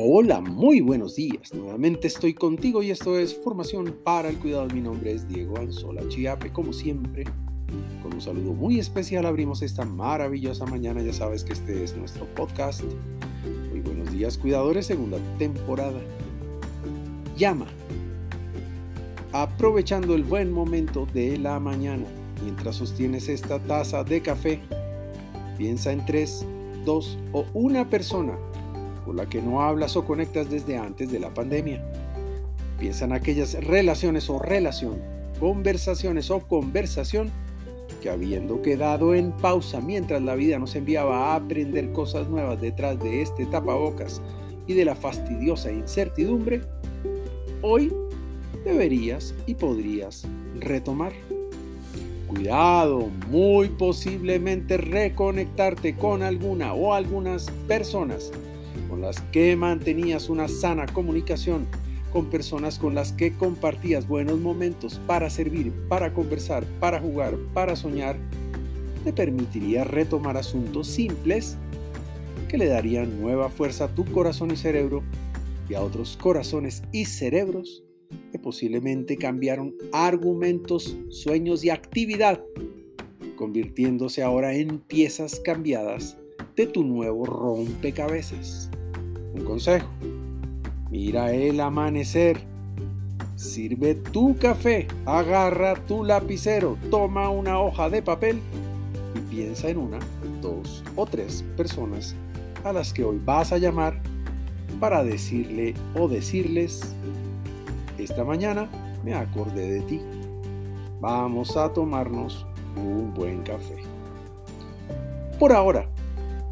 Hola, muy buenos días. Nuevamente estoy contigo y esto es Formación para el Cuidado. Mi nombre es Diego Anzola Chiape, como siempre. Con un saludo muy especial abrimos esta maravillosa mañana. Ya sabes que este es nuestro podcast. Muy buenos días, cuidadores, segunda temporada. Llama. Aprovechando el buen momento de la mañana, mientras sostienes esta taza de café, piensa en tres, dos o una persona la que no hablas o conectas desde antes de la pandemia. Piensa en aquellas relaciones o relación, conversaciones o conversación que habiendo quedado en pausa mientras la vida nos enviaba a aprender cosas nuevas detrás de este tapabocas y de la fastidiosa incertidumbre, hoy deberías y podrías retomar. Cuidado, muy posiblemente reconectarte con alguna o algunas personas con las que mantenías una sana comunicación, con personas con las que compartías buenos momentos para servir, para conversar, para jugar, para soñar, te permitiría retomar asuntos simples que le darían nueva fuerza a tu corazón y cerebro y a otros corazones y cerebros que posiblemente cambiaron argumentos, sueños y actividad, convirtiéndose ahora en piezas cambiadas de tu nuevo rompecabezas. Consejo. Mira el amanecer. Sirve tu café. Agarra tu lapicero. Toma una hoja de papel y piensa en una, dos o tres personas a las que hoy vas a llamar para decirle o decirles, esta mañana me acordé de ti. Vamos a tomarnos un buen café. Por ahora,